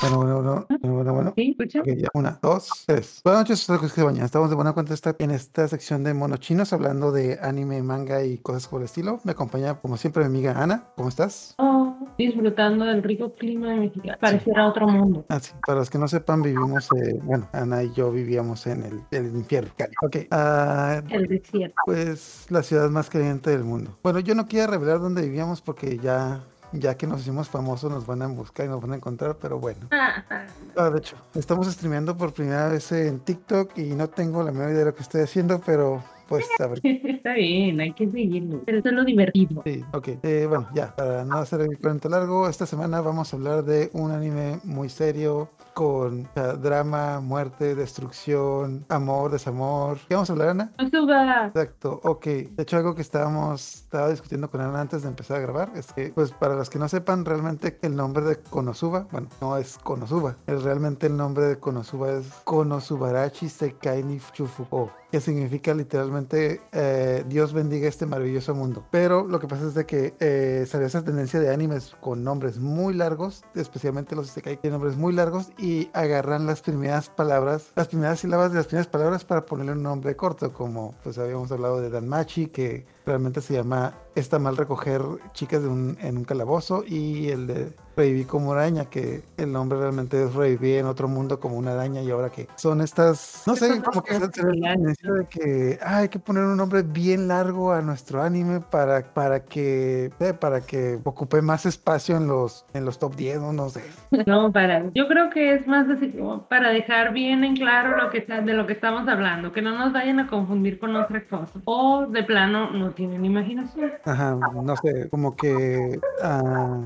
Bueno, bueno, bueno, bueno, bueno, bueno. ¿Sí? ¿Escucha? Ya. Una, dos, tres. Buenas noches, soy José Baña. Estamos de buena cuenta en esta sección de monos chinos hablando de anime, manga y cosas por el estilo. Me acompaña, como siempre, mi amiga Ana. ¿Cómo estás? Oh, disfrutando del rico clima de México. Pareciera otro mundo. Ah, sí. Para los que no sepan, vivimos, eh, bueno, Ana y yo vivíamos en el, el infierno. Cali. Ok. ah, El desierto. pues la ciudad más caliente del mundo. Bueno, yo no quiero revelar dónde vivíamos porque ya, ya que nos hicimos famosos nos van a buscar y nos van a encontrar, pero bueno. Ah, ah. Ah, de hecho, estamos streameando por primera vez en TikTok y no tengo la menor idea de lo que estoy haciendo, pero pues a ver. Está bien, hay que seguirlo. Pero eso es lo divertido. Sí, ok. Eh, bueno, ya, para no hacer el cuento largo, esta semana vamos a hablar de un anime muy serio con o sea, drama, muerte, destrucción, amor, desamor. ¿Qué vamos a hablar, Ana? Suba. Exacto, ok. De hecho, algo que estábamos, estaba discutiendo con Ana antes de empezar a grabar es que, pues, para los que no sepan, realmente el nombre de Konosuba, bueno, no es Konosuba, es realmente el nombre de Konosuba es Konosubarachi Sekai ni Chufuko, que significa literalmente eh, Dios bendiga este maravilloso mundo. Pero lo que pasa es de que eh, salió esa tendencia de animes con nombres muy largos, especialmente los Isekai tienen nombres muy largos y agarran las primeras palabras, las primeras sílabas de las primeras palabras para ponerle un nombre corto, como pues habíamos hablado de Danmachi, que realmente se llama Está mal recoger chicas de un- en un calabozo, y el de Reviví como araña, que el nombre realmente es Reviví en otro mundo como una araña, y ahora que son estas, no sé, como que se de que ah, hay que poner un nombre bien largo a nuestro anime para, para que eh, para que ocupe más espacio en los en los top 10, no, no sé. No, para. Yo creo que es más así como para dejar bien en claro lo que está, de lo que estamos hablando, que no nos vayan a confundir con otra cosa. O de plano no tienen imaginación. Ajá, no sé, como que ah,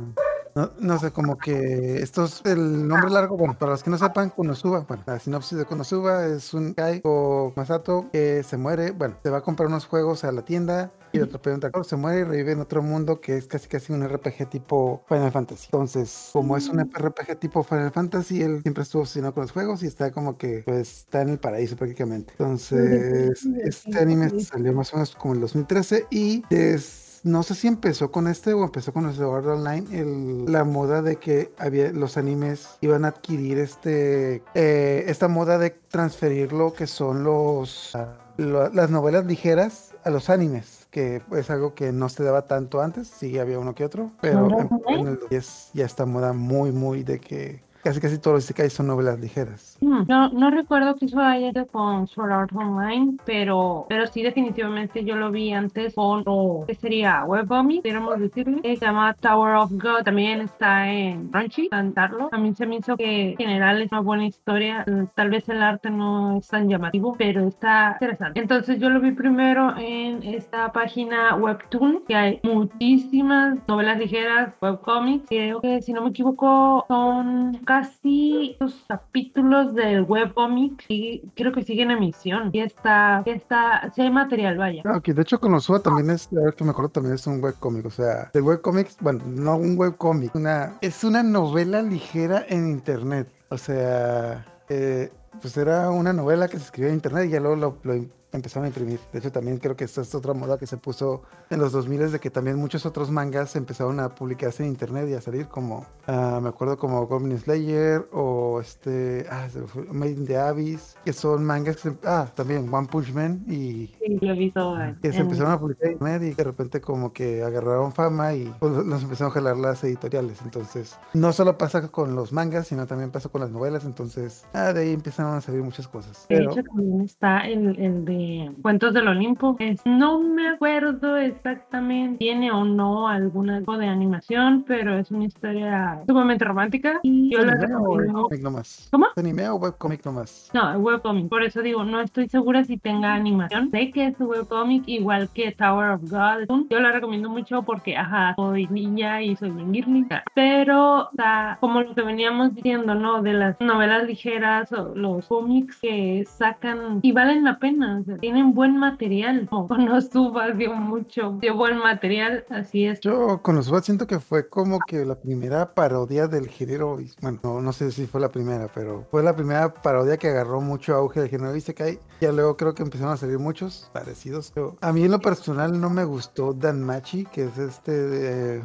no, no sé, como que estos, el nombre largo, bueno, para los que no sepan, Konosuba, bueno, la sinopsis de Konosuba es un Kai o Masato que se muere, bueno, se va a comprar unos juegos a la tienda y atropella un tractor, se muere y revive en otro mundo que es casi casi un RPG tipo Final Fantasy. Entonces, como es un RPG tipo Final Fantasy, él siempre estuvo obsesionado con los juegos y está como que, pues, está en el paraíso prácticamente. Entonces, este anime salió más o menos como en el 2013 y es no sé si empezó con este o empezó con el Sword Online, el- la moda de que había los animes iban a adquirir este eh, esta moda de transferir lo que son los ah, lo- las novelas ligeras a los animes, que es algo que no se daba tanto antes, sí había uno que otro, pero en, en el 10 ya está moda muy muy de que casi casi todos los isekais son novelas ligeras. Hmm, No, no recuerdo que eso haya ido con Sword Art Online, pero, pero sí definitivamente yo lo vi antes con, o, ¿qué sería? Webcomic, podríamos decirle, que se llama Tower of God, también está en Crunchy, cantarlo. A mí se me hizo que en general es una buena historia, Mm, tal vez el arte no es tan llamativo, pero está interesante. Entonces yo lo vi primero en esta página Webtoon, que hay muchísimas novelas ligeras, webcomics, creo que si no me equivoco son casi los capítulos del webcomic y creo que siguen en emisión y está, está, si hay material, vaya. Ah, Ok, de hecho Konosuba también es, a ver que me acuerdo, también es un webcomic, o sea, el webcomic, bueno, no un webcomic, una, es una novela ligera en internet, o sea, eh, pues era una novela que se escribía en internet y ya luego lo empezaron a imprimir. De hecho, también creo que esta es otra moda que se puso en los 2000 de que también muchos otros mangas empezaron a publicarse en internet y a salir como, ah, me acuerdo como Goblin Slayer o este, ah, Made in the Abyss, que son mangas que, se- ah, también One Punch Man y Sí, lo en- que se empezaron a publicar en internet y de repente como que agarraron fama y pues, los empezaron a jalar las editoriales. Entonces, no solo pasa con los mangas, sino también pasa con las novelas. Entonces, ah, de ahí empezaron a salir muchas cosas. De Pero, hecho, también está el, el de Cuentos del Olimpo. Es- no me acuerdo exactamente, tiene o no algún algo de animación, pero es una historia sumamente romántica y yo ¿es la recomiendo. nomás? ¿Cómo? ¿Es anime o webcomic nomás? No, webcomic. Por eso digo, no estoy segura si tenga animación. Sé que es webcomic igual que Tower of God. Yo la recomiendo mucho porque, ajá, soy niña y soy bien girly. Pero, o sea, como lo que veníamos diciendo, ¿no? De las novelas ligeras o los cómics que sacan y valen la pena. o sea, tienen buen material. Como Konosuba dio mucho, dio buen material. Así es. Yo con los Wats siento que fue como que la primera parodia del género, bueno, no, no sé si fue la primera, pero fue la primera parodia que agarró mucho auge del género Isekai. Ya luego creo que empezaron a salir muchos parecidos. Pero a mí en lo personal no me gustó Danmachi, que es este, eh,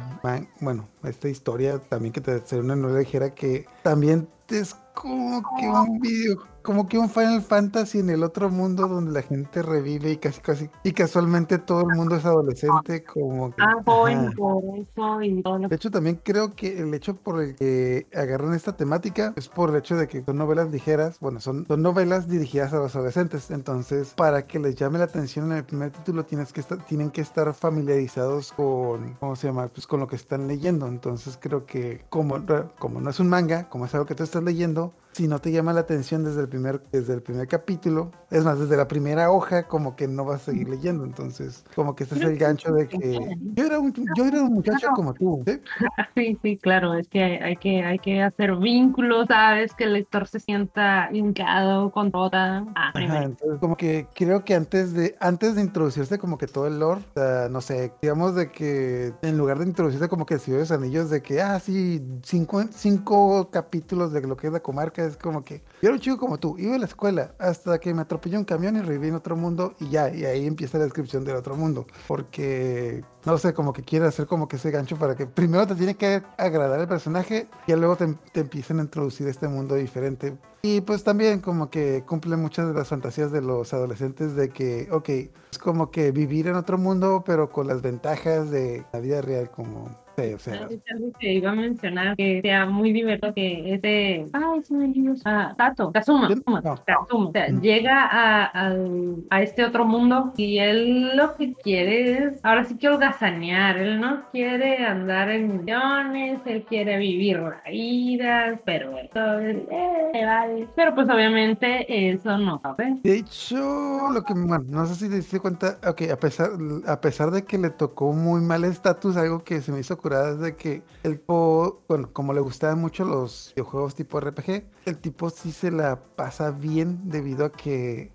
bueno, esta historia también que te hace una novela ligera que también es como que un video, como que un Final Fantasy en el otro mundo donde la gente revive y casi casi y casualmente todo el mundo es adolescente, como que, Ah, joven, por eso y todo lo De hecho, también creo que el hecho por el que agarran esta temática es por el hecho de que son novelas ligeras, bueno, son, son novelas dirigidas a los adolescentes. Entonces, para que les llame la atención en el primer título, tienes que estar, tienen que estar familiarizados con, ¿cómo se llama? Pues con lo que están leyendo. Entonces, creo que como, como no es un manga, como es algo que tú estás leyendo, hablando si no te llama la atención desde el primer desde el primer capítulo, es más, desde la primera hoja, como que no vas a seguir leyendo. Entonces, como que este es el gancho de que yo era un, yo era un muchacho como tú, ¿sí? Sí, sí, claro, es que hay, hay que hay que hacer vínculos, sabes, que el lector se sienta hincado con toda. Ah, Ajá, entonces como que creo que antes de antes de introducirse como que todo el lore, o sea, no sé, digamos de que en lugar de introducirse como que de los Anillos de que, ah, sí, cinco, cinco capítulos de lo que es la comarca, es como que yo era un chico como tú, iba a la escuela hasta que me atropelló un camión y reviví en otro mundo y ya, y ahí empieza la descripción del otro mundo, porque no sé, como que quiere hacer como que ese gancho para que primero te tiene que agradar el personaje y luego te, te empiecen a introducir este mundo diferente. Y pues también como que cumple muchas de las fantasías de los adolescentes de que, ok, es como que vivir en otro mundo, pero con las ventajas de la vida real, como, o sea, que iba a mencionar que sea muy divertido que ese ay se me olvidó ah, Tato Kazuma. Kazuma, No. Kazuma, o sea, Mm. llega a, al- a este otro mundo y él lo que quiere es ahora sí que holgazanear él no quiere andar en millones él quiere vivir la vida pero eh, le vale. pero pues obviamente eso no ¿sabes? De hecho, lo que, bueno, no sé si te diste cuenta, ok, a pesar, a pesar de que le tocó muy mal estatus, algo que se me hizo de que el tipo, bueno, como le gustaban mucho los videojuegos tipo RPG, el tipo sí se la pasa bien debido a que,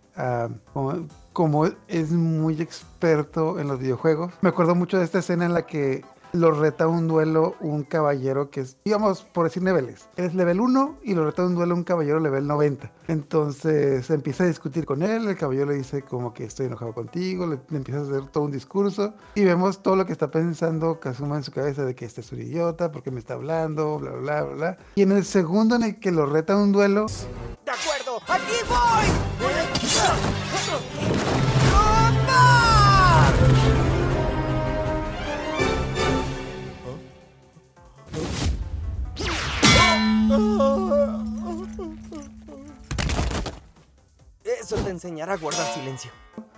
como, como es muy experto en los videojuegos. Me acuerdo mucho de esta escena en la que lo reta un duelo un caballero que es, digamos, por decir niveles. Es level 1 y lo reta un duelo un caballero level 90. Entonces empieza a discutir con él, el caballero le dice como que estoy enojado contigo, le, empieza a hacer todo un discurso y vemos todo lo que está pensando Kazuma en su cabeza de que este es un idiota, porque me está hablando, bla, bla, bla. Y en el segundo en el que lo reta un duelo, De acuerdo, aquí voy. Eso te enseñará a guardar silencio.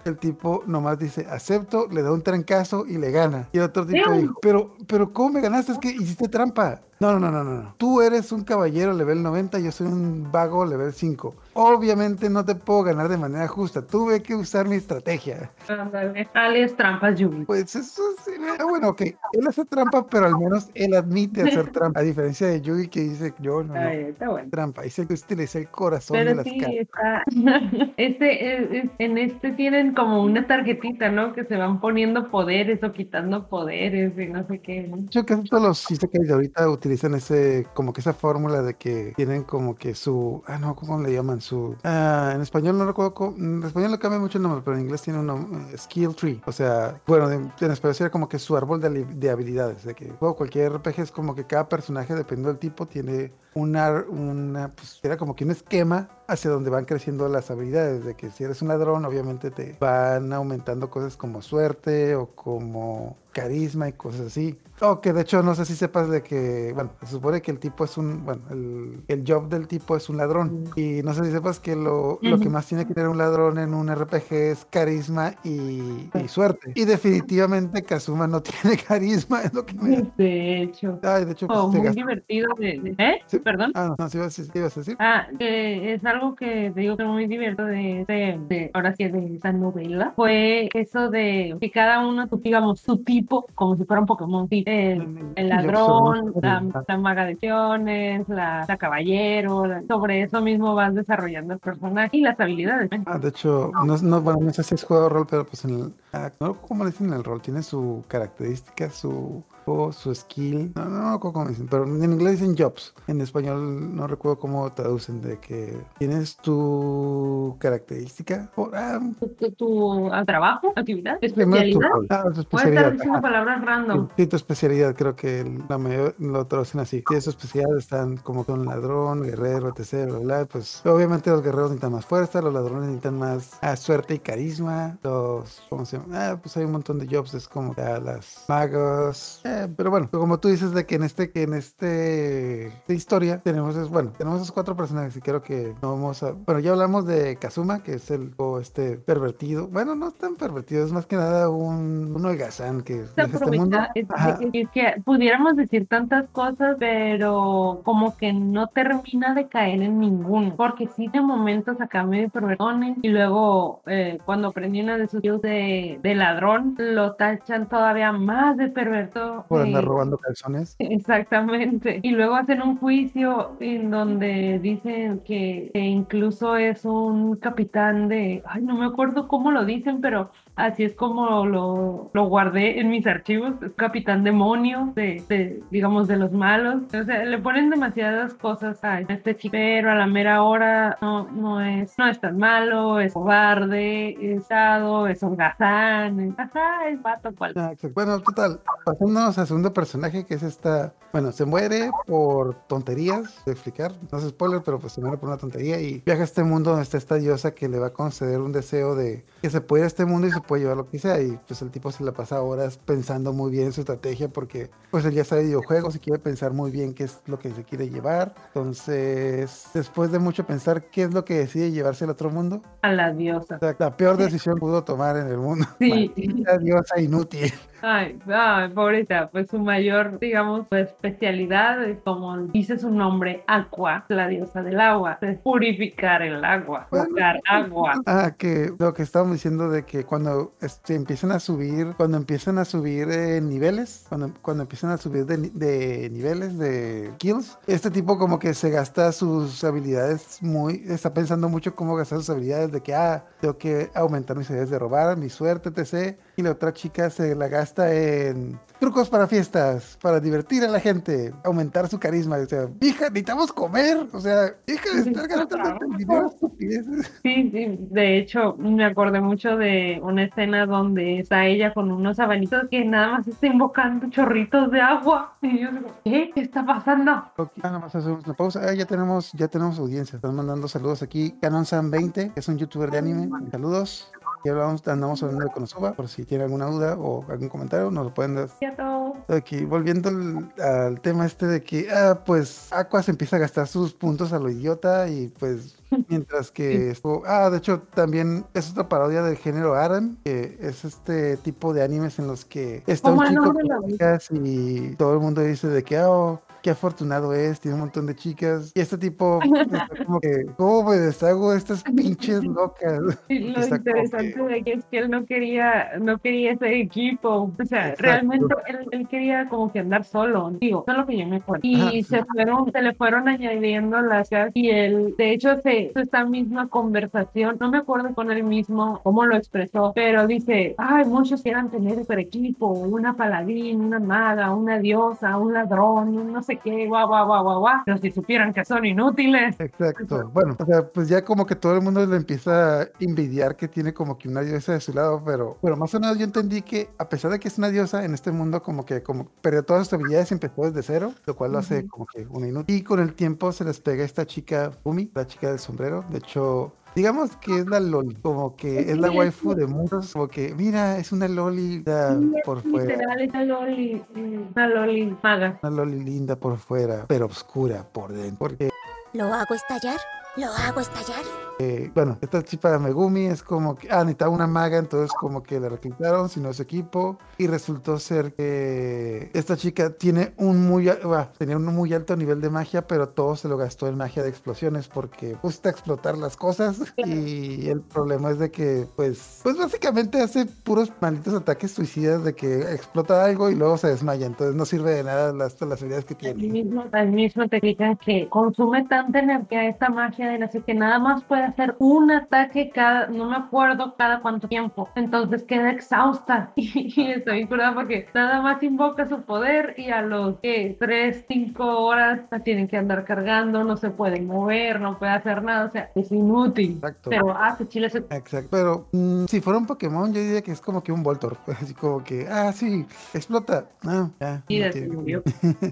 el tipo nomás dice acepto, le da un trancazo y le gana. Y el otro tipo dijo, pero, pero ¿cómo me ganaste? Es que hiciste trampa. No, no, no, no, no. no. Tú eres un caballero level 90, yo soy un vago level 5. Obviamente no te puedo ganar de manera justa. Tuve que usar mi estrategia. Ándale, alias trampas Yubi Pues eso sí. ah, Bueno, ok. Él hace trampa, pero al menos él admite hacer trampa. A diferencia de Yugi que dice, yo no, no. Ay, está bueno Trampa. Dice que utiliza el corazón de Pero las sí, cartas. está. Este, es- es- en este tienen como una tarjetita, ¿no? Que se van poniendo poderes o quitando poderes y no sé qué. ¿no? De hecho, casi todos los isekais de ahorita utilizan ese, como que esa fórmula de que tienen como que su, ah, no, ¿cómo le llaman? Su, ah, en español no recuerdo, cómo- en español le cambia mucho el nombre, pero en inglés tiene un eh, skill tree. O sea, bueno, en español sería como que su árbol de, habilidades, de que juego cualquier RPG es como que cada personaje, dependiendo del tipo, tiene una, una, pues era como que un esquema hacia donde van creciendo las habilidades, de que si eres un ladrón, obviamente te van aumentando cosas como suerte o como carisma y cosas así. O que de hecho no sé si sepas de que, bueno, se supone que el tipo es un, bueno, el, el job del tipo es un ladrón. Y no sé si sepas que lo, lo que más tiene que tener un ladrón en un RPG es carisma y, y suerte. Y definitivamente Kazuma no tiene carisma, es lo que me... De hecho, Ay, de hecho, pues, oh, muy gasta- divertido. De, de- ¿Eh? Sí. Perdón. Ah, no, sí sí ibas a decir. Ah, que es algo que te digo que muy divertido de, de, de- ahora sí, de esa novela, fue eso de que cada uno, digamos, su tipo, como si fuera un Pokémon, sí, el, el ladrón, la, la maga de acciones, la, la caballero, la- sobre eso mismo vas desarrollando el personaje y las habilidades. ¿eh? Ah, de hecho, no, no, bueno, no sé si es juego de rol, pero pues en el, ah, no cómo le dicen el rol, tiene su característica, su su skill. No, no, no, cómo dicen, pero en inglés dicen jobs. En español no recuerdo cómo traducen de que tienes tu característica. O, ah, ¿Tu, tu- al trabajo? ¿Actividad? tu ¿Especialidad? rol. Ah, tu Puede especialidad. estar diciendo palabras random. Sí, tu especialidad, creo que la mayor lo traducen así. Sí, su especialidad están como con ladrón, guerrero, etc. Bla, bla, Pues obviamente los guerreros necesitan más fuerza, los ladrones necesitan más ah, suerte y carisma. Los, ¿cómo se llama? Ah, pues hay un montón de jobs, es como ah, las magos. Eh, pero bueno, como tú dices de que en este, que en este esta historia tenemos, es, bueno, tenemos esos cuatro personajes y creo que no vamos a, bueno, ya hablamos de Kazuma, que es el o este pervertido. Bueno, no tan pervertido, es más que nada un, un holgazán que Se deja este mundo. es, es- es que pudiéramos decir tantas cosas, pero como que no termina de caer en ninguno, porque sí de momentos acá medio pervertones y luego eh, cuando aprendí una de sus skills de, de ladrón, lo tachan todavía más de perverto. Por andar robando calzones. Exactamente. Y luego hacen un juicio en donde dicen que, que incluso es un capitán de, ay, no me acuerdo cómo lo dicen, pero así es como lo, lo guardé en mis archivos, es capitán demonio de, digamos, de los malos. O sea, le ponen demasiadas cosas a este chico, pero a la mera hora no, no es, no es tan malo, es cobarde, es dado, es holgazán, es, ajá, vato cual. Bueno, total, pasándonos al segundo personaje que es esta, bueno, se muere por tonterías, de explicar, no es spoiler, pero pues se muere por una tontería y viaja a este mundo donde está esta diosa que le va a conceder un deseo de que se puede ir a este mundo y se puede llevar lo que sea y pues el tipo se la pasa horas pensando muy bien su estrategia porque pues él ya sabe de videojuegos y quiere pensar muy bien qué es lo que se quiere llevar. Entonces, después de mucho pensar qué es lo que decide llevarse al otro mundo, A la diosa. o sea, la peor decisión pudo tomar en el mundo. Sí. Maldita diosa inútil. Ay, ay, pobrecita, pues su mayor, digamos, especialidad es como dice su nombre, Aqua, la diosa del agua, es purificar el agua, buscar agua. Ah, que lo que estábamos diciendo de que cuando este, empiezan a subir, cuando empiezan a subir eh, niveles, cuando, cuando empiezan a subir de, de niveles de kills, este tipo como que se gasta sus habilidades muy, está pensando mucho cómo gastar sus habilidades de que, ah, tengo que aumentar mis habilidades de robar, mi suerte, etc. Y la otra chica se la gasta en trucos para fiestas, para divertir a la gente, aumentar su carisma. O sea, hija, necesitamos comer. O sea, hija de estar gastando dinero. Sí, sí, de hecho me acordé mucho de una escena donde está ella con unos abanitos que nada más está invocando chorritos de agua. Y yo digo, ¿qué? ¿Qué está pasando? Ok, ah, nada más hacemos una pausa. Ah, ya tenemos, ya tenemos audiencia. Están mandando saludos aquí. Canon Sam 20, que es un youtuber de anime. Saludos. Ya hablamos, andamos hablando de Konosuba. Por si tiene alguna duda o algún comentario, nos lo pueden dar. Aquí, volviendo al, al tema este de que, ah, pues Aqua se empieza a gastar sus puntos a lo idiota y pues mientras que esto, ah, de hecho también es otra parodia del género Aran, que es este tipo de animes en los que está ¿Cómo un chico dice? chicas y todo el mundo dice de que, ah, oh, qué afortunado es, tiene un montón de chicas y este tipo está como que, ¿cómo me deshago de estas pinches locas? Y lo Está interesante que- de que es que él no quería, no quería ese equipo. O sea, Exacto. realmente él, él quería como que andar solo. Digo, eso es lo que yo me acuerdo. Y Ajá, sí. se fueron, se le fueron añadiendo las cosas y él, de hecho, se hizo esta misma conversación, no me acuerdo con él mismo cómo lo expresó, pero dice, ay, muchos quieran tener super equipo, una paladín, una maga, una diosa, un ladrón, no sé qué, guau, guau, guau, guau, guau. Pero si supieran que son inútiles. Exacto. Bueno, o sea, pues ya como que todo el mundo le empieza a envidiar que tiene como que una diosa de su lado, pero bueno, más o menos yo entendí que a pesar de que es una diosa en este mundo como que como perdió todas sus habilidades y empezó desde cero, lo cual lo hace como que una inútil. Y con el tiempo se les pega esta chica Umi, la chica del sombrero. De hecho, digamos que es la loli, como que es la waifu sí. de muchos, como que mira, es una loli da, por fuera. Literal, esa loli, una loli maga. Una loli linda por fuera, pero oscura por dentro. Porque ¿Lo hago estallar? ¿Lo hago estallar? Eh, bueno, esta chica Megumi es como que, ah, necesitaba una maga, entonces como que la reclutaron, sino su equipo, y resultó ser que esta chica tiene un muy, bah, tenía un muy alto nivel de magia, pero todo se lo gastó en magia de explosiones porque gusta explotar las cosas, y el problema es de que, pues, pues básicamente hace puros malditos ataques suicidas de que explota algo y luego se desmaya, entonces no sirve de nada las, las habilidades que Al tiene. mismo, al mismo te que consume tanta energía esta magia Raiden, así que nada más puede hacer un ataque cada, no me acuerdo cada cuánto tiempo. Entonces queda exhausta y, y estoy curada porque nada más invoca su poder y a los que 3, 5 horas la tienen que andar cargando, no se puede mover, no puede hacer nada, o sea, es inútil. Exacto. Pero hace chile ese Exacto, pero mm, si fuera un Pokémon, yo diría que es como que un Voltor, así como que, ah, sí, explota, ah, ya. y no de.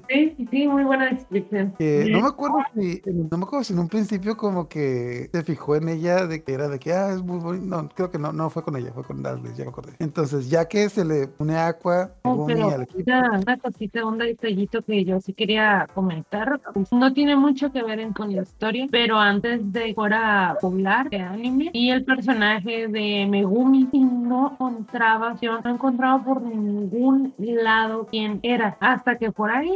Sí, sí, muy buena descripción. Que no me acuerdo si, no me acuerdo si en un principio como que se fijó en ella de que era de que, ah, es muy bonito, no, creo que no, no fue con ella, fue con Darles, ya me acordé. Entonces, ya que se le une Aqua, No, pero al equipo, una, una cosita, un detallito que yo sí quería comentar. No tiene mucho que ver en- con la historia, pero antes de que fuera popular de anime y el personaje de Megumi, y no encontraba, yo no encontraba por ningún lado quién era, hasta que por ahí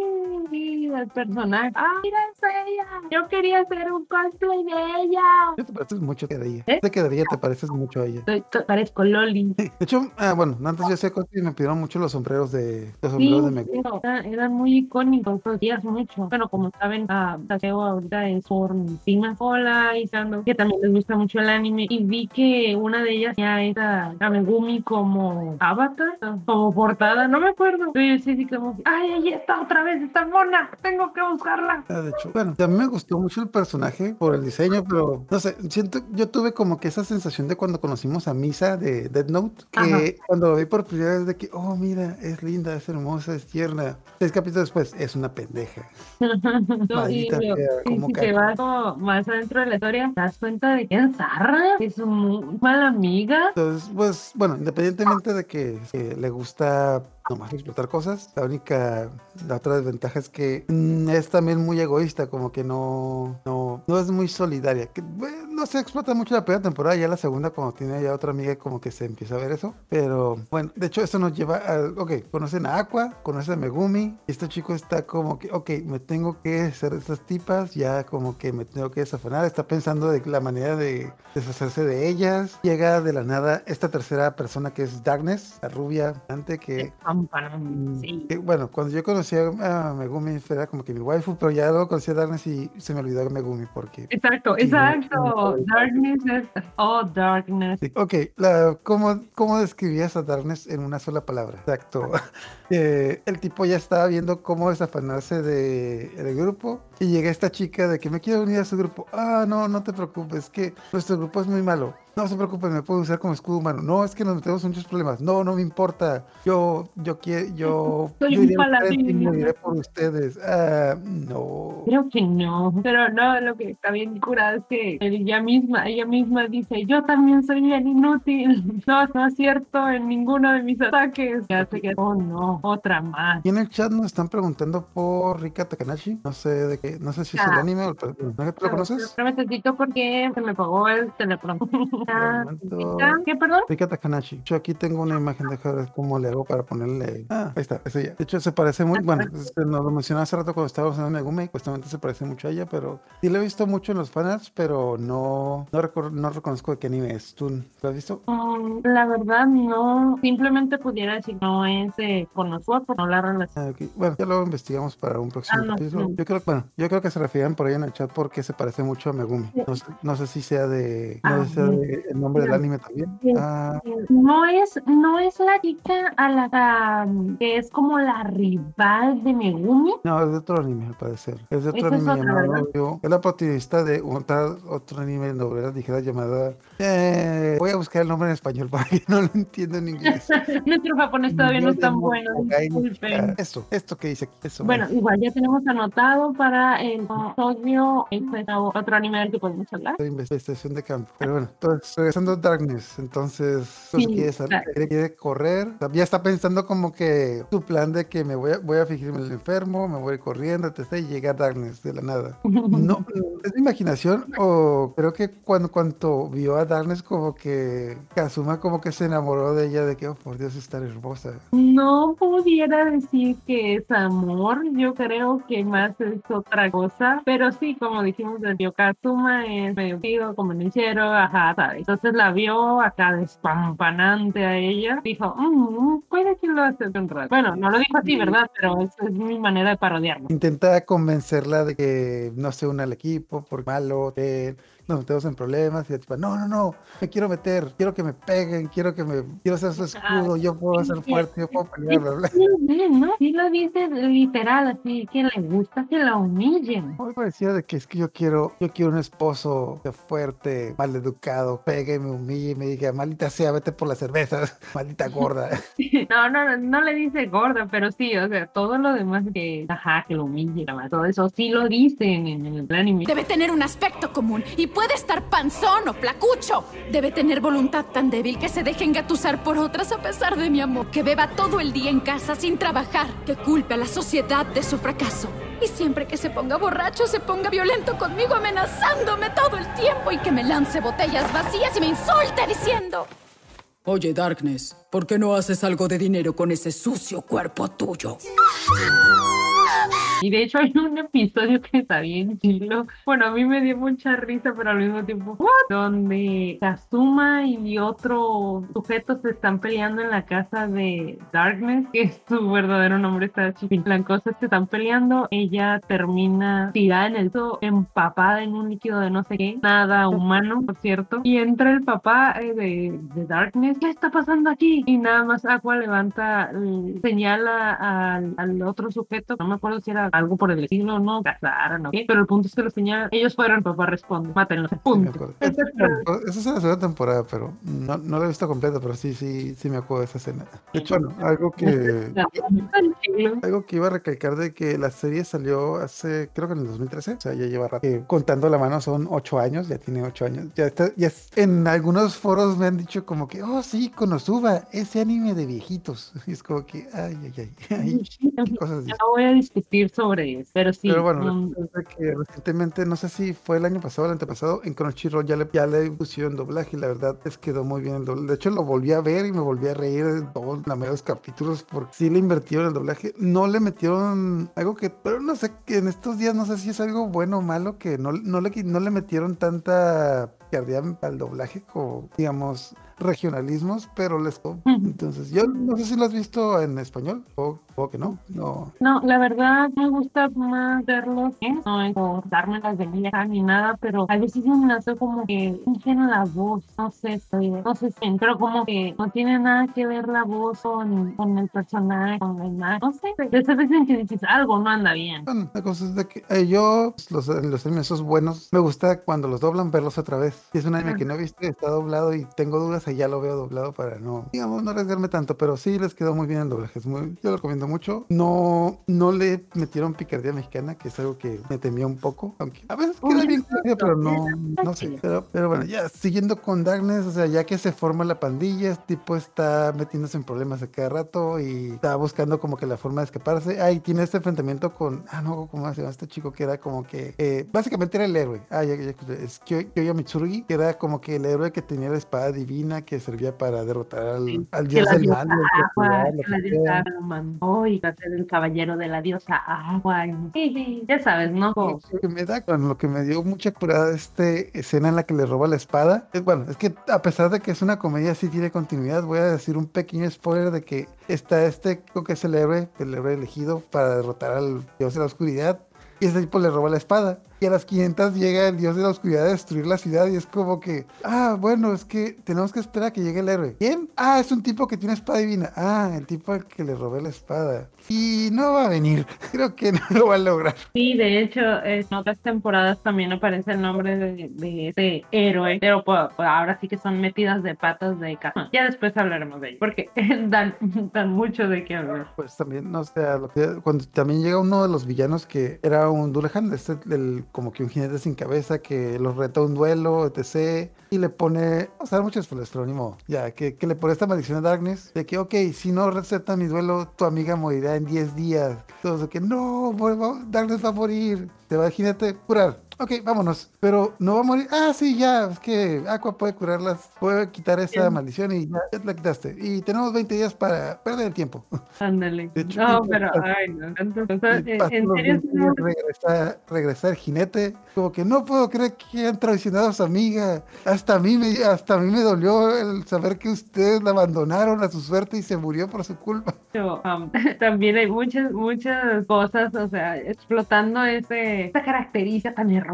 el personaje. ¡Ah, mira, es ella! Yo quería hacer un cosplay de ella. ¿qué te pareces mucho a ella? ¿Eh? De que de ella te pareces mucho a ella. Soy- parezco Loli. De hecho, ah, bueno, antes yo hacía cosplay y me pidieron mucho los sombreros de, los Sí, sombreros de Megumi. pero era- eran muy icónicos, los días mucho. Bueno, como saben, a Takeo ahorita es por encima. Hola, Isando, que también les gusta mucho el anime. Y vi que una de ellas ya era a Megumi como avatar, como portada, no me acuerdo. Pero yo sí, sí, como, ay, ahí está otra vez, esta mona, tengo que buscarla. Ah, de hecho, bueno, a mí me gustó mucho el personaje por el diseño, pero no sé, siento, yo tuve como que esa sensación de cuando conocimos a Misa de Dead Note, que Ajá. cuando lo vi por primera vez de que, oh, mira, es linda, es hermosa, es tierna. Seis capítulos después, es una pendeja. No, y si te vas como más adentro de la historia, te das cuenta de que es Zarra, es muy mala amiga. Entonces, pues, bueno, independientemente de que, que le gusta nomás explotar cosas, la única, la otra desventaja es que mm, es también muy egoísta, como que no, no, no es muy solidaria. No se explota mucho la primera temporada, ya la segunda, cuando tiene ya otra amiga, como que se empieza a ver eso. Pero bueno, de hecho, eso nos lleva al, ok, conocen a Aqua, conocen a Megumi, y este chico está como que, ok, me tengo que hacer estas tipas, ya como que me tengo que desafanar, está pensando de la manera de deshacerse de ellas. Llega de la nada esta tercera persona que es Darkness, la rubia, antes que Campanón, sí. que, bueno, cuando yo conocí a Megumi era como que mi waifu, pero ya luego conocí a Darkness y se me olvidó Megumi porque... Exacto, exacto. no. Darkness es. Oh, darkness. Sí, Ok, la, ¿cómo, ¿cómo describías a Darkness en una sola palabra? Exacto. Eh, el tipo ya estaba viendo cómo desafanarse de, del grupo y llega esta chica de que me quiere unir a su grupo. Ah, no, no te preocupes, que nuestro grupo es muy malo. No se preocupe, me puedo usar como escudo humano. No, es que nos metemos en muchos problemas. No, no me importa. Yo, yo quiero, yo, Soy yo un iré y moriré por ustedes. Ah, no. Creo que no, pero no, lo que está bien curado es que ella misma, ella misma dice, yo también soy bien inútil, no, no es cierto en ninguno de mis ataques. Ya sé que, oh no, otra más. Y en el chat nos están preguntando por Rika Takanashi. No sé de qué, no sé si es el Ah. anime o el personaje. ¿Lo conoces? Pero necesito porque se me pagó el teléfono. Ah. ¿Qué, perdón? Rika Takanashi. Yo aquí tengo una imagen, deja ver cómo le hago para ponerle. Ah, ahí está, ese ya. De hecho, se parece muy. Bueno, es que nos lo mencionaba hace rato cuando estábamos en Megumi, justamente se parece mucho a ella, pero sí lo he visto mucho en los fanarts, pero no, no, recor- no reconozco de qué anime es. ¿Tú lo has visto? Mm, La verdad, no. Simplemente pudiera decir no es de Konosuba por no la relación. Ah, ok. Bueno, ya lo investigamos para un próximo Ah, no, capítulo. sí. Yo creo, bueno, yo creo que se refieren por ahí en el chat porque se parece mucho a Megumi. No sé, no sé si sea de, no Ah, sé si sea sí. de el nombre del anime también. Ah, No es, no es la chica a la a- que es como la rival de Megumi. no, es de otro anime al parecer. Es de otro es anime otra, llamado. es la protagonista de otra, otro anime de novelas ligeras llamada. eh, voy a buscar el nombre en español porque no lo entiendo en inglés. Nuestro japonés todavía no es tan bueno. Disculpen. Eso, esto que dice aquí. Eso. Bueno, es. igual ya tenemos anotado para el episodio este, otro anime del que podemos hablar. de investigación de campo. Pero bueno, entonces, regresando a Darkness, entonces, pues, Sí, quiere, salir, claro. quiere- quiere correr, ya está pensando como que su plan de que me voy a, voy a fingirme el enfermo, me voy a ir corriendo, etc. y llega Darkness de la nada. No, es mi imaginación o creo que cuando, cuando vio a Darkness como que Kazuma como que se enamoró de ella de que, oh, por Dios, es tan hermosa. No pudiera decir que es amor, yo creo que más es otra otra cosa, pero sí, como dijimos, el Kazuma es medio tío, como nichero, ajá, ¿sabes? Entonces la vio acá despampanante a ella, dijo, mmm, puede que lo hace un rato. Bueno, no lo dijo así, ¿verdad? Pero esa es mi manera de parodiarlo. Intenta convencerla de que no se una al equipo por malo, de nos metemos en problemas y tipo, no, no, no, me quiero meter, quiero que me peguen, quiero que me, quiero ser su escudo, yo puedo ser fuerte, yo puedo pelear, bla, bla. Sí, ¿no? Sí lo dice literal, así que le gusta que la humillen. Muy parecía de que es que yo quiero, yo quiero un esposo fuerte, mal educado, pegue, me humille y me diga, maldita sea, vete por las cervezas, maldita gorda. No, no, no le dice gorda, pero sí, o sea, todo lo demás que, ajá, que lo humille, todo eso sí lo dicen en el anime. Debe tener un aspecto común y puede estar panzón o flacucho. Debe tener voluntad tan débil que se deje engatusar por otras a pesar de mi amor. Que beba todo el día en casa sin trabajar. Que culpe a la sociedad de su fracaso. Y siempre que se ponga borracho, se ponga violento conmigo, amenazándome todo el tiempo y que me lance botellas vacías y me insulte diciendo... Oye, Darkness, ¿por qué no haces algo de dinero con ese sucio cuerpo tuyo? Y de hecho hay un episodio que está bien chilo. Bueno, a mí me dio mucha risa, pero al mismo tiempo, ¿what? donde Kazuma y otro sujeto se están peleando en la casa de Darkness, que su verdadero nombre está es que están peleando, ella termina tirada en el suelo, empapada en un líquido de no sé qué, nada humano, por cierto, y entra el papá eh, de, de, Darkness, ¿qué está pasando aquí? Y nada más Aqua levanta, señala al, al otro sujeto, no me acuerdo si era algo por el estilo, no casaron, ¿no? Pero el punto es que los señalan, ellos fueron, papá responde, mátenlos, punto. Sí, esa es la segunda temporada, pero no, no la he visto completa, pero sí, sí, sí me acuerdo de esa escena. De hecho, bueno, algo que algo que iba a recalcar de que la serie salió hace, creo que en el 2013, o sea, ya lleva rato. Eh, contando la mano son ocho años, ya tiene ocho años. Ya está, ya es, en algunos foros me han dicho como que, oh sí, Konosuba, ese anime de viejitos. Y es como que, ay, ay, ay, ay cosas No voy a discutir sobre pero sí. Pero bueno, um, que recientemente, no sé si fue el año pasado o el antepasado, en Crunchyroll ya le, ya le pusieron doblaje y la verdad es que quedó muy bien el doblaje. De hecho, lo volví a ver y me volví a reír de todos los capítulos porque sí le invirtieron el doblaje. No le metieron algo que, pero no sé, que en estos días no sé si es algo bueno o malo, que no, no, le, no le metieron tanta picardía al doblaje como, digamos, regionalismos, pero les... Entonces, yo no sé si lo has visto en español o, o que no. no. No, la verdad me gusta más verlos, ¿eh? no es por darme las de vieja ni nada, pero a veces me hace como que fingen la voz, no sé, no sé, pero como que no tiene nada que ver la voz con, con el personaje, con la imagen, no sé, esas veces que dices algo no anda bien. Bueno, la cosa es de que eh, yo, los, los animes esos buenos, me gusta cuando los doblan verlos otra vez. Si es un anime que no he visto, está doblado y tengo dudas ya lo veo doblado para no, digamos, no arriesgarme tanto, pero sí les quedó muy bien el doblaje. Es muy, yo lo recomiendo mucho. No, no le metieron picardía mexicana, que es algo que me temía un poco, aunque a veces queda bien pero no, no sé. Pero, pero bueno, ya siguiendo con Darkness, o sea, ya que se forma la pandilla, este tipo está metiéndose en problemas a cada rato y está buscando como que la forma de escaparse. Ahí tiene este enfrentamiento con, ah, no, ¿cómo se llama este chico? Que era como que, eh, básicamente era el héroe. Ah, ya, ya, es Kyoya Mitsurugi, que era como que el héroe que tenía la espada divina que servía para derrotar al, al dios del mal. Agua, el caballero de la diosa agua. Ya sabes, ¿no? Lo que me da, con lo que me dio mucha curada este escena en la que le roba la espada. Es, bueno, es que a pesar de que es una comedia, sí tiene continuidad. Voy a decir un pequeño spoiler de que está este, creo que es el héroe, el héroe elegido para derrotar al dios de la oscuridad. Y ese tipo le roba la espada. Y a las 500 llega el dios de la oscuridad a destruir la ciudad y es como que, ah, bueno, es que tenemos que esperar a que llegue el héroe. ¿Quién? Ah, es un tipo que tiene espada divina. Ah, el tipo al que le robé la espada. Y no va a venir. Creo que no lo va a lograr. Sí, de hecho, en otras temporadas también aparece el nombre de, de ese héroe. Pero pues, ahora sí que son metidas de patas de casa. Ya después hablaremos de ello. Porque dan, dan mucho de qué hablar. Pues también, no sé, cuando también llega uno de los villanos que era un Dulehan, este, el como que un jinete sin cabeza que los reta un duelo, etc. Y le pone, o sea, muchos spoilers, pero ni modo. Ya, que, que, le pone esta maldición a Darkness de que, ok, si no receta mi duelo, tu amiga morirá en 10 días. Entonces, que no, Darkness va a morir. Te va el jinete curar ok, vámonos. Pero no va a morir. Ah, sí, ya, es que Aqua puede curarlas, puede quitar esa Bien. maldición y ya, ya la quitaste. Y tenemos 20 días para perder el tiempo. Ándale. No, pero, ay, no. cosas. Y En serio, 20 sí, no- días, regresa, regresa el jinete. Como que no puedo creer que han traicionado a su amiga. Hasta a mí me, hasta a mí me dolió el saber que ustedes la abandonaron a su suerte y se murió por su culpa. Pero, um, también hay muchas, muchas cosas, o sea, explotando ese, esa característica tan hermosa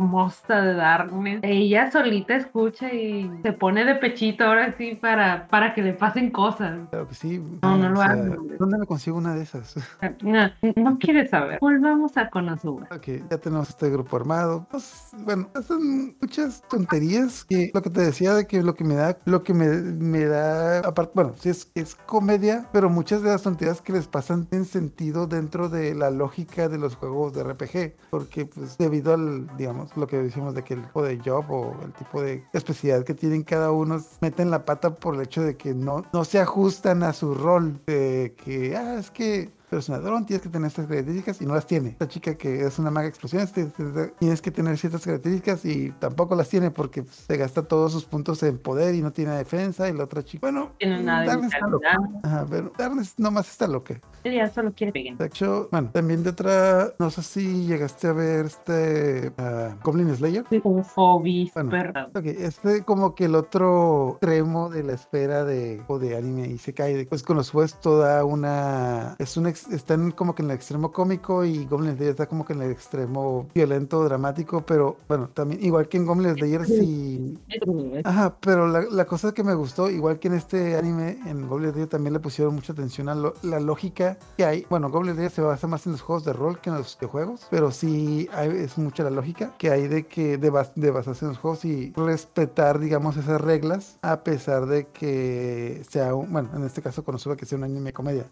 de Darkness. Ella solita escucha y se pone de pechito ahora sí para, para que le pasen cosas. Claro que sí. No, no Ah, lo o sea, hagan, hombre. ¿Dónde me consigo una de esas? No, no quiere saber. Volvamos a Konosuba. Ok, ya tenemos este grupo armado. Pues, bueno, son muchas tonterías que lo que te decía de que lo que me da, lo que me, me da, aparte, bueno, sí es, es comedia, pero muchas de las tonterías que les pasan tienen sentido dentro de la lógica de los juegos de RPG, porque pues debido al, digamos, lo que decimos de que el tipo de job o el tipo de especialidad que tienen cada uno, meten la pata por el hecho de que no, no se ajustan a su rol, de que, ah, es que pero es una dron, tienes que tener estas características y no las tiene. Esta chica que es una maga de explosiones, te- te- tienes que tener ciertas características y tampoco las tiene porque se gasta todos sus puntos en poder y no tiene defensa. Y la otra chica, bueno, Tiene una de Darkness está loca. Ajá, pero nomás está loca. Ella solo quiere pegar. De hecho, bueno, también de otra, no sé si llegaste a ver este ah, Goblin Slayer. Un hobby Bueno. Ok, este como que el otro extremo de la esfera de, o de anime y se cae. Pues con los es toda una. Es un ex- están como que en el extremo cómico y Goblin Slayer está como que en el extremo violento, dramático, pero bueno, también igual que en Goblin Slayer sí. Ajá, pero la, la cosa que me gustó, igual que en este anime, en Goblin Slayer también le pusieron mucha atención a lo- la lógica que hay. Bueno, Goblin Slayer se basa más en los juegos de rol que en los videojuegos, pero sí hay- es mucha la lógica que hay de que de, bas- de basarse en los juegos y respetar, digamos, esas reglas, a pesar de que sea un, bueno, en este caso Konosuba que sea un anime comedia.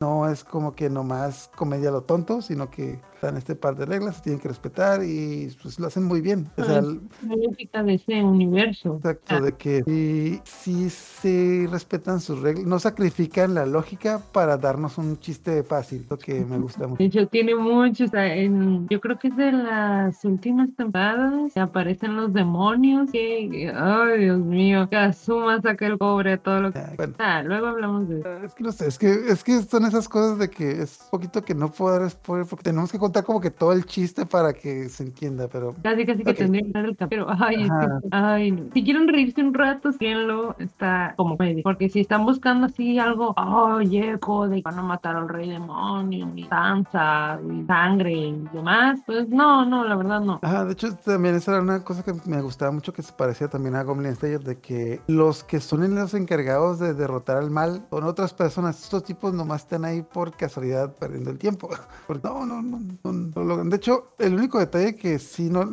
No es como que nomás comedia lo tonto, sino que dan este par de reglas, se tienen que respetar y pues lo hacen muy bien. O sea. La lógica de ese universo. Exacto, Ah. de que sí se respetan sus reglas, no sacrifican la lógica para darnos un chiste fácil, lo que me gusta mucho. De hecho, tiene muchos. o sea, yo creo que es de las últimas temporadas. que aparecen los demonios. Que, ay, Dios mío. Kazuma saca el cobre todo lo que. Ah, Bueno, Ah, luego hablamos de eso. es que no sé, es que, es que son esas cosas de que es poquito que no puedo dar spoiler porque tenemos que contar como que todo el chiste para que se entienda, pero Casi, casi que tendría que dar el capítulo. Ay, es que, ay, no. Si quieren reírse un rato, síguenlo. Está como medio. Porque si están buscando así algo, oye, eco de que van a matar al rey demonio, y danza, y sangre y demás, pues no, no, la verdad no. Ajá, de hecho también esa era una cosa que me gustaba mucho que se parecía también a Goblin Slayer de que los que son los encargados de derrotar al mal son otras personas, estos tipos nomás están ahí por casualidad perdiendo el tiempo. Porque no, no, no, no, no logran. De hecho, el único detalle que sí no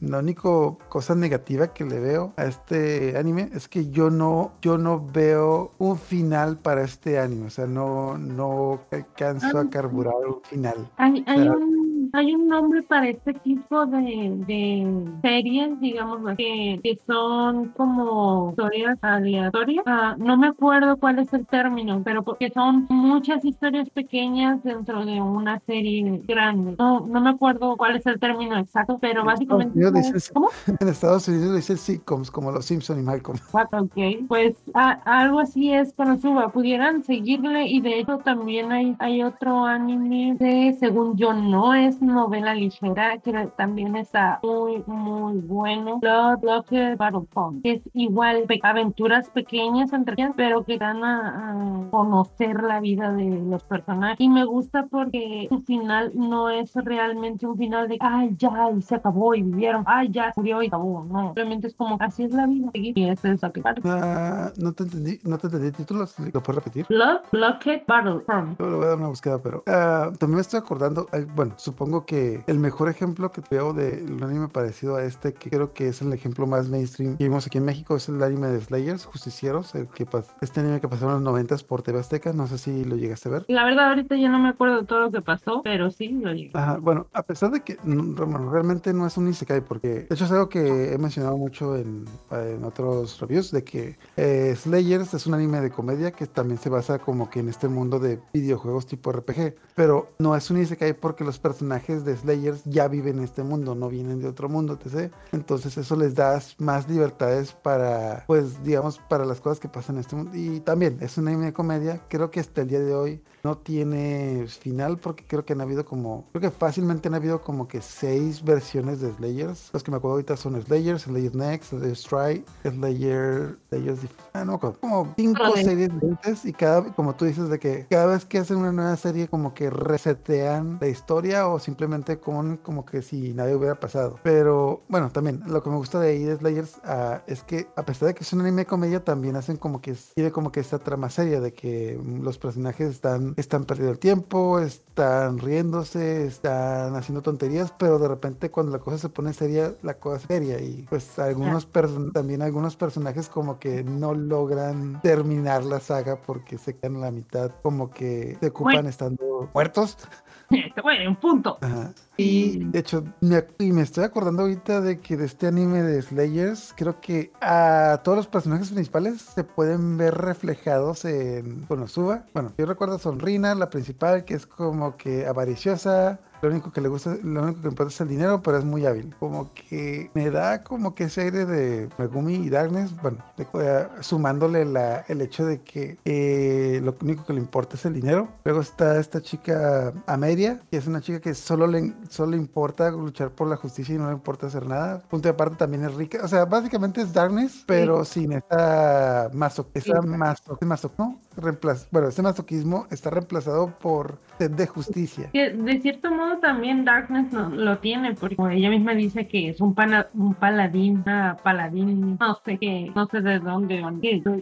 la única cosa negativa que le veo a este anime es que yo no, yo no veo un final para este anime. O sea, no, no alcanzo a carburar un final. Hay, hay, un, hay un nombre para este tipo de, de series, digamos, que, que son como historias aleatorias. Ah, no me acuerdo cuál es el término, pero porque son muchas historias pequeñas dentro de una serie grande. No, no me acuerdo cuál es el término exacto, pero En básicamente... ¿Cómo? En Estados Unidos le dicen sitcoms como los Simpson y Malcolm. Ok, pues a- algo así es Konosuba. Pudieran seguirle y de hecho también hay, hay otro anime que según yo no es novela ligera, que también está muy, muy bueno. Blood Blocked Battle Pond, que es igual pe- aventuras pequeñas entre ellas, pero que dan a, a conocer la vida de los personajes. Y me gusta porque su final no es realmente un final de, ay, ya, y se acabó y vivieron, ay, ya, murió y acabó. No, realmente es como, así es la vida. Y es eso que Ah, no te entendí, no te entendí títulos, ¿lo puedes repetir? Blood Blocked Battlefront. Yo le voy a dar una búsqueda, pero ah, también me estoy acordando, ay, bueno, supongo que el mejor ejemplo que veo de un anime parecido a este, que creo que es el ejemplo más mainstream que vimos aquí en México, es el anime de Slayers, Justicieros, el que este anime que pasaron en los 90 por TV Azteca, no sé si lo llegaste a ver. La verdad, ahorita ya no me acuerdo de todo lo que pasó, pero sí lo llegué. Ajá, bueno, a pesar de que mm, bueno, realmente no es un Isekai, porque de hecho es algo que he mencionado mucho en, en otros reviews, de que eh, Slayers es un anime de comedia que también se basa como que en este mundo de videojuegos tipo RPG, pero no es un Isekai porque los personajes de Slayers ya viven en este mundo, no vienen de otro mundo, etc. Entonces eso les da más libertades para, pues, digamos, para las cosas que pasan en este mundo. Y también es una comedia, creo que hasta el día de hoy no tiene final porque creo que han habido como, creo que fácilmente han habido como que seis versiones de Slayers. Los que me acuerdo ahorita son Slayers, Slayers Next, Slayers Try, Slayer, Slayers, ah, no me acuerdo, como cinco series diferentes y cada, como tú dices, de que cada vez que hacen una nueva serie como que resetean la historia o simplemente como, como que si nadie hubiera pasado. Pero bueno, también lo que me gusta de ahí de Slayers uh, es que a pesar de que es un anime comedia, también hacen como que tiene como que esta trama seria de que los personajes están, están perdiendo el tiempo, están riéndose, están haciendo tonterías, pero de repente cuando la cosa se pone seria, la cosa es seria. Y pues algunos también algunos personajes como que no logran terminar la saga porque se quedan a la mitad, como que se ocupan estando muertos. Bueno, un punto. Y de hecho, me, y me estoy acordando ahorita de que de este anime de Slayers, creo que a todos los personajes principales se pueden ver reflejados en Konosuba. Bueno, yo recuerdo a Sonrina, la principal, que es como que avariciosa, lo único que le gusta, lo único que importa es el dinero, pero es muy hábil. Como que me da como que ese aire de Megumi y Darkness, bueno, eh, sumándole la, el hecho de que eh, lo único que le importa es el dinero. Luego está esta chica Amelia, que es una chica que solo le, solo le importa luchar por la justicia y no le importa hacer nada. Punto de aparte también es rica. O sea, básicamente es Darkness, pero sin esa maso, esa maso, maso, ¿no? bueno, ese masoquismo está reemplazado por sed de justicia. De cierto modo también Darkness no, lo tiene, porque ella misma dice que es un, un paladín, una paladín, no sé qué, no sé de dónde,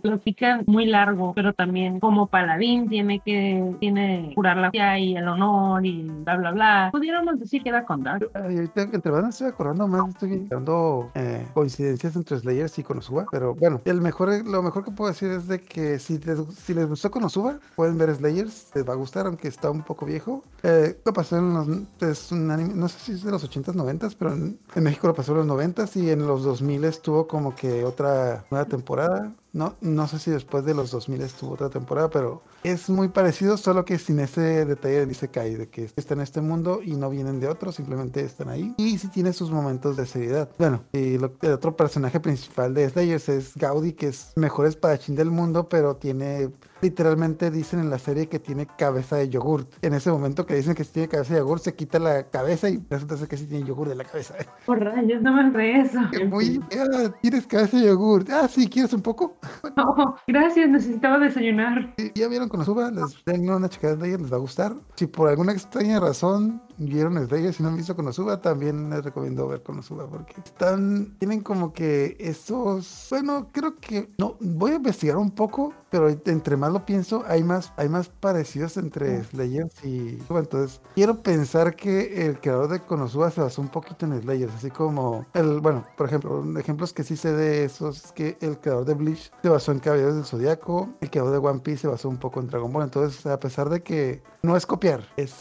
lo pican muy largo, pero también como paladín tiene que tiene curar la vida y el honor y bla bla bla. Pudiéramos decir que era con Dark. Ahorita entre más estoy acordando más, estoy dando eh, coincidencias entre Slayers y Konosuba, pero bueno, el mejor, lo mejor que puedo decir es de que si les, si les gustó Konosuba, pueden ver Slayers, les va a gustar, aunque está un poco viejo. Eh, lo pasó en los es un anime, no sé si es de los 80s, 90s, pero en, México lo pasó en los 90s y en los 2000 estuvo como que otra nueva temporada. No, no sé si después de los 2000 estuvo otra temporada, pero es muy parecido, solo que sin ese detalle de Isekai, de que están en este mundo y no vienen de otro, simplemente están ahí. Y sí tiene sus momentos de seriedad. Bueno, y el otro personaje principal de Slayers es Gaudi, que es mejor espadachín del mundo, pero tiene literalmente dicen en la serie que tiene cabeza de yogurt. En ese momento que dicen que tiene cabeza de yogurt, se quita la cabeza y resulta ser que sí tiene yogur de la cabeza. Por rayos, no me re eso. Muy, ah, tienes cabeza de yogurt. Ah, sí, ¿quieres un poco? Oh, gracias, necesitaba desayunar. Ya vieron con suba, les den una checada de ellos, les va a gustar. Si por alguna extraña razón vieron Slayer, si no han visto Konosuba, también les recomiendo ver Konosuba porque están, tienen como que esos, bueno, creo que, no, voy a investigar un poco, pero entre más lo pienso, hay más, hay más parecidos entre Slayers y entonces quiero pensar que el creador de Konosuba se basó un poquito en Slayers, así como el, bueno, por ejemplo, ejemplos que sí sé de esos es que el creador de Bleach se basó en Caballeros del Zodiaco, el creador de One Piece se basó un poco en Dragon Ball, entonces a pesar de que no es copiar, es,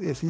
es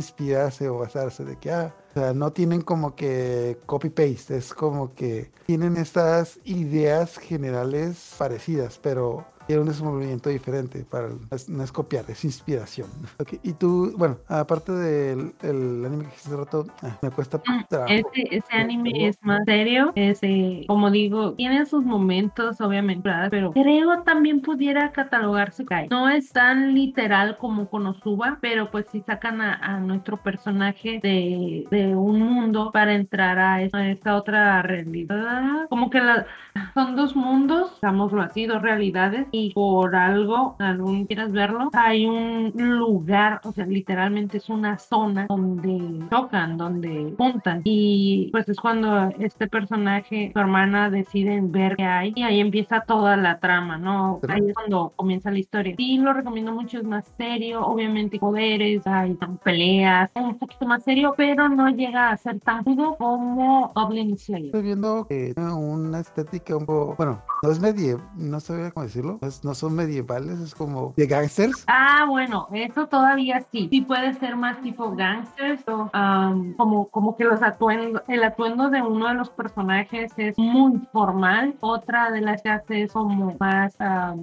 o basarse de que, ah, o sea, no tienen como que copy-paste, es como que tienen estas ideas generales parecidas, pero tiene un movimiento diferente, para no es copiar, es inspiración. Y tú, bueno, aparte del el anime que hiciste rato, ah, me cuesta mm, Ese, ese anime es más serio, ese, como digo, tiene sus momentos, obviamente, pero creo también pudiera catalogarse No es tan literal como Konosuba, pero pues si sacan a, nuestro personaje de, de, un mundo para entrar a esta, esta otra realidad, como que la, son dos mundos, digámoslo así, dos realidades y por algo, algún quieras verlo, hay un lugar, o sea, literalmente es una zona donde tocan, donde juntan y pues es cuando este personaje, su hermana deciden ver qué hay y ahí empieza toda la trama, ¿no? Ahí es cuando comienza la historia. Sí, lo recomiendo mucho, es más serio, obviamente poderes, hay peleas, un poquito más serio, pero no llega a ser tan duro como Goblin Slayer. Estoy viendo que tiene una estética un poco, bueno, no es medio, no sé cómo decirlo, pues, no son medievales, es como de gangsters. Ah, bueno, eso todavía sí. Sí puede ser más tipo gangsters o am, como, como que los atuendos, el atuendo de uno de los personajes es muy formal. Otra de las que hace es como más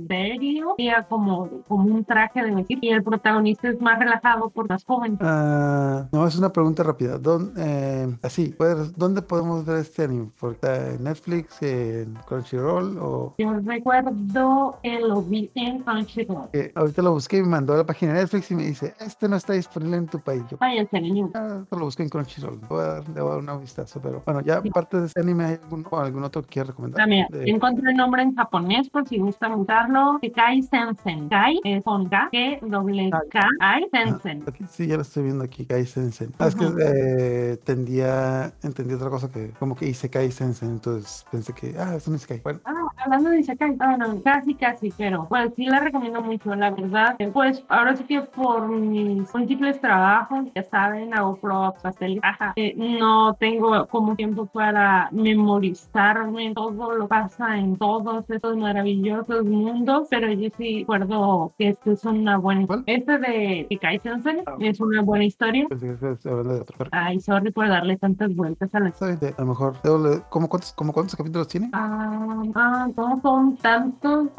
serio, sería como, como un traje de vestir. Y el protagonista es más relajado por más joven. Ah, no, es una pregunta rápida. ¿Dón- eh, así, pues, ¿dónde podemos ver este anime? ¿Por está en Netflix, en Crunchyroll o...? Yo recuerdo que lo vi en Crunchyroll. que ahorita lo busqué y me mandó a la página de Netflix y me dice, este no está disponible en tu país. Yo, Váyanse, niños. ah, lo busqué en Crunchyroll. Voy a, dar- le voy a dar una vistazo, pero bueno, ya aparte de este anime, ¿hay algún, algún otro que quieras recomendar? También De- encontré el nombre en japonés por si gusta buscarlo. Kai Sensen. Kai es con K, G, doble K, I, Sensen. Aquí, sí, ya lo estoy viendo aquí, Kai Sensen. Ah, es que eh, tendía, entendí otra cosa que como que hice Kai Sensen, entonces pensé que, ah, es un Isekai. Bueno, Ah, hablando de Isekai, ah, no, casi, casi, pero pues sí la recomiendo mucho, la verdad. Pues ahora sí que por mis múltiples trabajos, ya saben, hago props, pasteles, ajá, eh, no tengo como tiempo para memorizarme todo lo que pasa en todos estos maravillosos mundos, pero yo sí recuerdo que este es una buena... ¿Cuál? Este de Ikai Sensen Ah. es una buena historia. que estabas hablando de otro. Ay, sorry por darle tantas vueltas a la bien, a lo mejor, ¿cómo cuántos, cómo cuántos capítulos tiene? Ah, ah, no son tantos,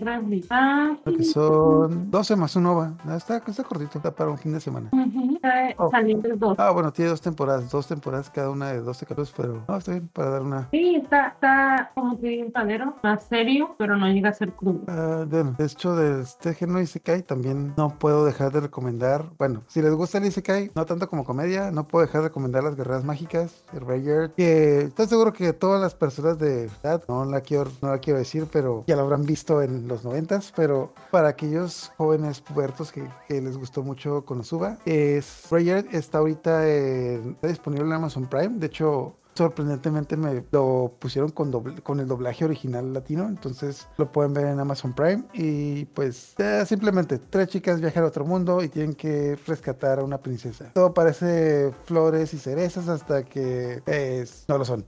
revisar. Creo que son 12 más un OVA. Ah, Está, está cortito, está para un fin de semana. Ujú, eh, Oh. Dos. Ah, bueno, tiene dos temporadas, dos temporadas cada una de 12 capítulos, pero no, está bien para dar una. Sí, está, está como que bien padero, más serio, pero no llega a ser crudo. Bueno, de hecho, de este género Isekai también no puedo dejar de recomendar. Bueno, si les gusta el Isekai, no tanto como comedia, no puedo dejar de recomendar las guerreras mágicas, el Rayard, que estoy seguro que todas las personas de edad, no la quiero, no la quiero decir, pero ya lo habrán visto en los noventas, pero para aquellos jóvenes pubertos que, les gustó mucho Konosuba, es Rayard está ahorita en- disponible en Amazon Prime, de hecho sorprendentemente me lo pusieron con, doble- con el doblaje original latino, entonces lo pueden ver en Amazon Prime y pues ya simplemente tres chicas viajan a otro mundo y tienen que rescatar a una princesa. Todo parece flores y cerezas hasta que pues, no lo son.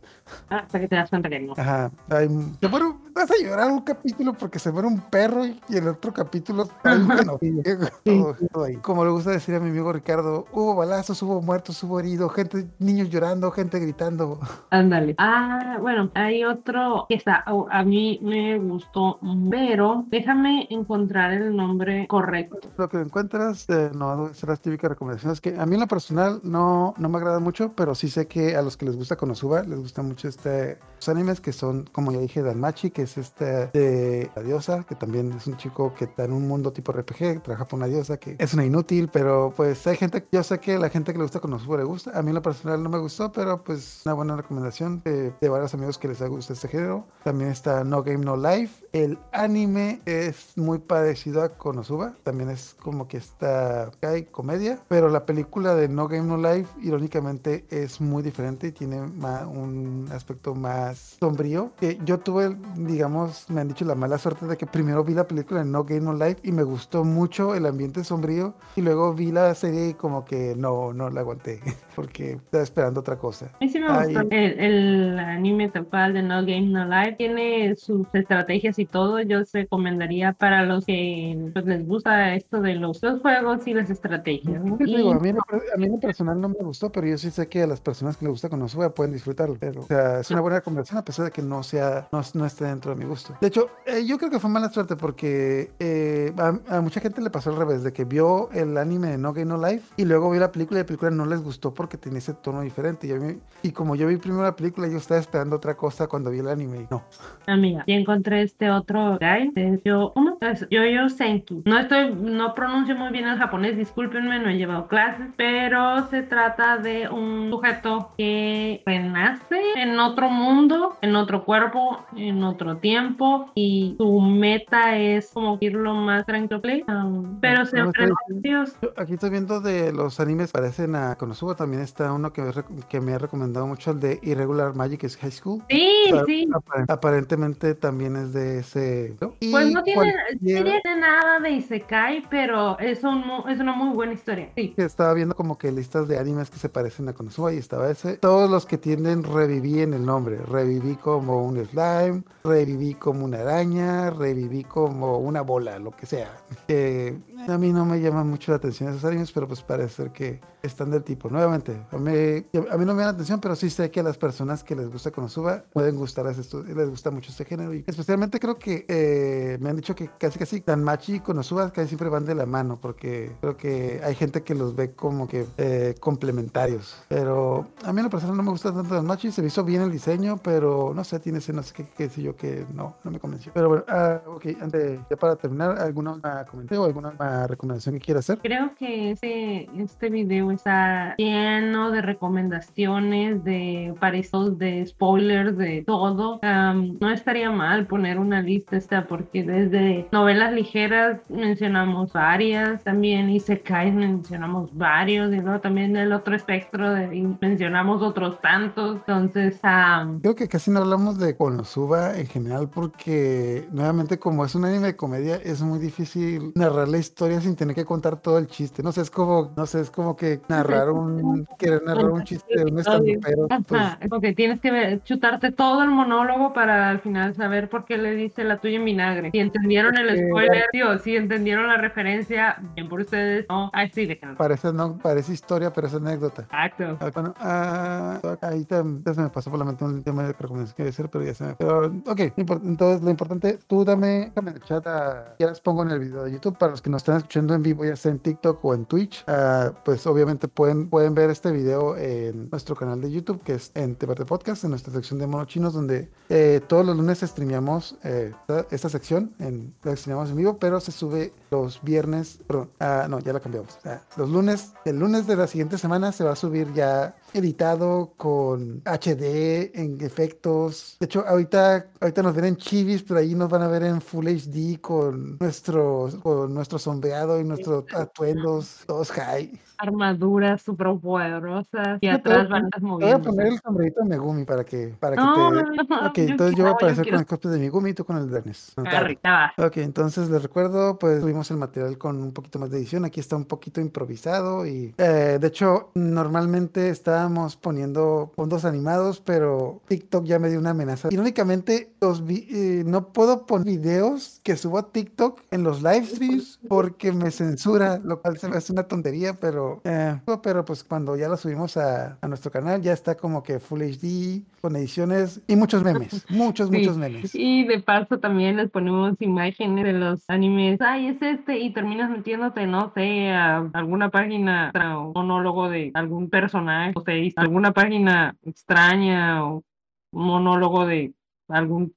Hasta que te das cuenta que no. Ajá. Muere- vas a llorar un capítulo porque se muere un perro y, y el otro capítulo genocidio. Todo- todo ahí. Como le gusta decir a mi amigo Ricardo, hubo balazos, hubo muertos, hubo heridos, gente, niños llorando, gente gritando. Ándale. Ah, bueno, hay otro que está, a mí me gustó, pero déjame encontrar el nombre correcto. Lo que encuentras eh, no serán las típicas recomendaciones que a mí en lo personal no, no me agrada mucho, pero sí sé que a los que les gusta Konosuba les gusta mucho este los animes que son, como ya dije, Danmachi, que es este de la diosa, que también es un chico que está en un mundo tipo RPG, trabaja por una diosa que es una inútil, pero pues hay gente, yo sé que la gente que le gusta Konosuba le gusta, a mí en lo personal no me gustó, pero pues una buena recomendación de, de varios amigos que les gusta este género. También está No Game No Life, el anime es muy parecido a Konosuba, también es como que está hay comedia, pero la película de No Game No Life irónicamente es muy diferente y tiene ma- un aspecto más sombrío. Que yo tuve, digamos, me han dicho la mala suerte de que primero vi la película de No Game No Life y me gustó mucho el ambiente sombrío y luego vi la serie y como que no, no la aguanté porque estaba esperando otra cosa. A mí sí me Ay. gustó el, el anime tal cual de No Game No Life. Tiene sus estrategias y todo. Yo recomendaría para los que pues, les gusta esto de los, los juegos y las estrategias. ¿no? ¿Qué te Y- digo? A mí, a mí en lo personal no me gustó, pero yo sí sé que a las personas que les gusta Konosuba pueden disfrutarlo. Pero, o sea, es una buena recomendación a pesar de que no sea, no, no esté dentro de mi gusto. De hecho, eh, yo creo que fue mala suerte porque eh, a, a mucha gente le pasó al revés, de que vio el anime de No Game No Life y luego vio la película y la película no les gustó porque tenía ese tono diferente. Y, mí- y como yo vi primero la película, yo estaba esperando otra cosa cuando vi el anime y no. Amiga, ya encontré este otro guy. es yo, ¿cómo? Es Yo-Yo Senki. No estoy, no pronuncio muy bien el japonés, discúlpenme, no he llevado clases, pero se trata de un sujeto que renace en otro mundo, en otro cuerpo, en otro tiempo, y su meta es como ir lo más tranquilo, um, pero se No, Dios. Yo Aquí estoy viendo de los animes parecen a Konosuba. También está uno que que me ha recomendado mucho, el de Irregular Magic is High School. Sí, O sea, sí. apar- Aparentemente también es de ese. ¿no? Y Pues no tiene, cualquier- sí tiene nada de Isekai, pero es, un, es una muy buena historia. Sí. estaba viendo como que listas de animes que se parecen a Konosuba y estaba ese. Todos los que tienen reviví en el nombre. Reviví como un slime, reviví como una araña, reviví como una bola, lo que sea. Eh, a mí no me llaman mucho la atención esos animes, pero pues parece ser que están del tipo. Nuevamente, a mí, a mí no me llama la atención, pero sí sé que a las personas que les gusta Konosuba pueden gustar les gusta mucho este género. Y especialmente creo que eh, me han dicho que casi casi Danmachi y Konosuba casi siempre van de la mano, porque creo que hay gente que los ve como que eh, complementarios. Pero a mí en lo personal no me gusta tanto Danmachi, se me hizo bien el diseño, pero no sé, tiene ese no sé qué, qué sé yo que no, no me convenció. Pero bueno, ah, ok, antes, ya para terminar, ¿alguna comentario o alguna recomendación que quiera hacer? Creo que este, este video está lleno de recomendaciones, de parecidos, de spoilers, de todo. Am, no estaría mal poner una lista esta porque desde novelas ligeras mencionamos varias, también Isekai mencionamos varios, y luego también del otro espectro de, y mencionamos otros tantos. Entonces, am, Creo que casi no hablamos de Konosuba en general porque nuevamente como es un anime de comedia es muy difícil narrar la historia sin tener que contar todo el chiste. No sé, es como, no sé, es como que narrar un, querer narrar un chiste de un estandopero. Pues, Ajá, porque tienes que chutarte todo el monólogo para al final saber por qué le la tuya en vinagre. Si entendieron el spoiler, tío, si entendieron la referencia, bien por ustedes. No, ay, sí, déjenlo. parece, no, parece historia, pero es anécdota. Exacto. Ah, Bueno, ah, ahí tam- ya se me pasó por la mente un tema de recomendación que a decir, pero ya se me Pero, ok, entonces lo importante, tú dame, déjame en el chat, ah, ya las pongo en el video de YouTube para los que nos están escuchando en vivo, ya sea en TikTok o en Twitch, ah, pues obviamente pueden, pueden ver este video en nuestro canal de YouTube, que es en Tebarte Podcast, en nuestra sección de monochinos, donde eh, todos los lunes streameamos eh, esta, esta sección, en, la en vivo, pero se sube los viernes, perdón, ah, no, ya la cambiamos. Ah, los lunes, el lunes de la siguiente semana se va a subir ya editado con HD, en efectos. De hecho, ahorita, ahorita nos ven en chivis, pero ahí nos van a ver en Full HD con nuestro, con nuestro sombreado y nuestros atuendos, todos high. Armaduras súper poderosas y atrás pero- bandas Te voy a moviendo. poner el sombrerito de Megumi para que, para que te... no, entonces yo voy a yo aparecer con el cosplay de Megumi y tú con el. Anotado. Arriba. Ok, entonces les recuerdo, pues tuvimos el material con un poquito más de edición. Aquí está un poquito improvisado y eh, de hecho normalmente estábamos poniendo fondos animados, pero TikTok ya me dio una amenaza. Irónicamente, los vi- eh, no puedo poner videos que subo a TikTok en los live streams porque me censura, lo cual se me hace una tontería, pero, eh, pero pues cuando ya lo subimos a, a nuestro canal ya está como que Full HD con ediciones y muchos memes, muchos, Sí. muchos memes. Y de paso también les ponemos imágenes de los animes. Ay, es este. Y terminas metiéndote, no sé, a alguna página, un monólogo de algún personaje, o sea, alguna página extraña o monólogo de algún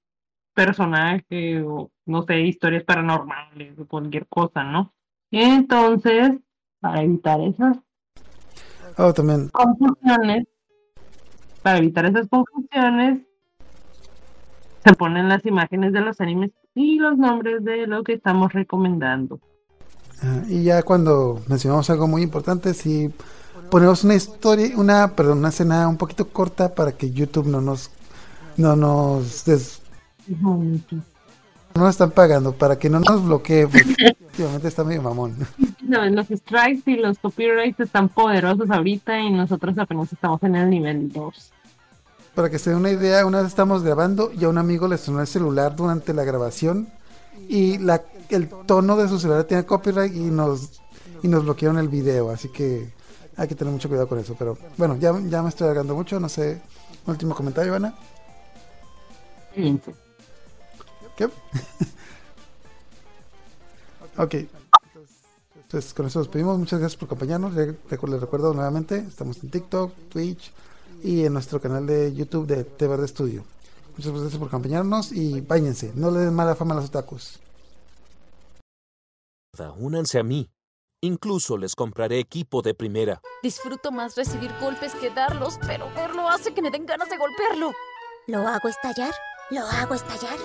personaje o no sé, historias paranormales o cualquier cosa, ¿no? Entonces, para evitar esas Oh, también confusiones, para evitar esas confusiones, se ponen las imágenes de los animes y los nombres de lo que estamos recomendando. Ah, Y ya cuando mencionamos algo muy importante, si ponemos una historia, una, perdón, una escena un poquito corta para que YouTube no nos, no nos, des- no nos están pagando, para que no nos bloquee, porque últimamente está medio mamón. Sabes, Los strikes y los copyrights están poderosos ahorita y nosotros apenas estamos en el nivel 2. Para que se den una idea, una vez estamos grabando y a un amigo le sonó el celular durante la grabación y la, el tono de su celular tenía copyright y nos, y nos bloquearon el video, así que hay que tener mucho cuidado con eso. Pero bueno, ya, ya me estoy alargando mucho, no sé. Último comentario, Ana. ¿Qué? ok. Entonces con eso nos despedimos. Muchas gracias por acompañarnos. Les recuerdo nuevamente, estamos en TikTok, Twitch y en nuestro canal de YouTube de Té Verde Studio. Muchas gracias por acompañarnos y báñense. No le den mala fama a los otakus. Únanse a mí. Incluso les compraré equipo de primera. Disfruto más recibir golpes que darlos, pero verlo hace que me den ganas de golpearlo. ¿Lo hago estallar? ¿Lo hago estallar?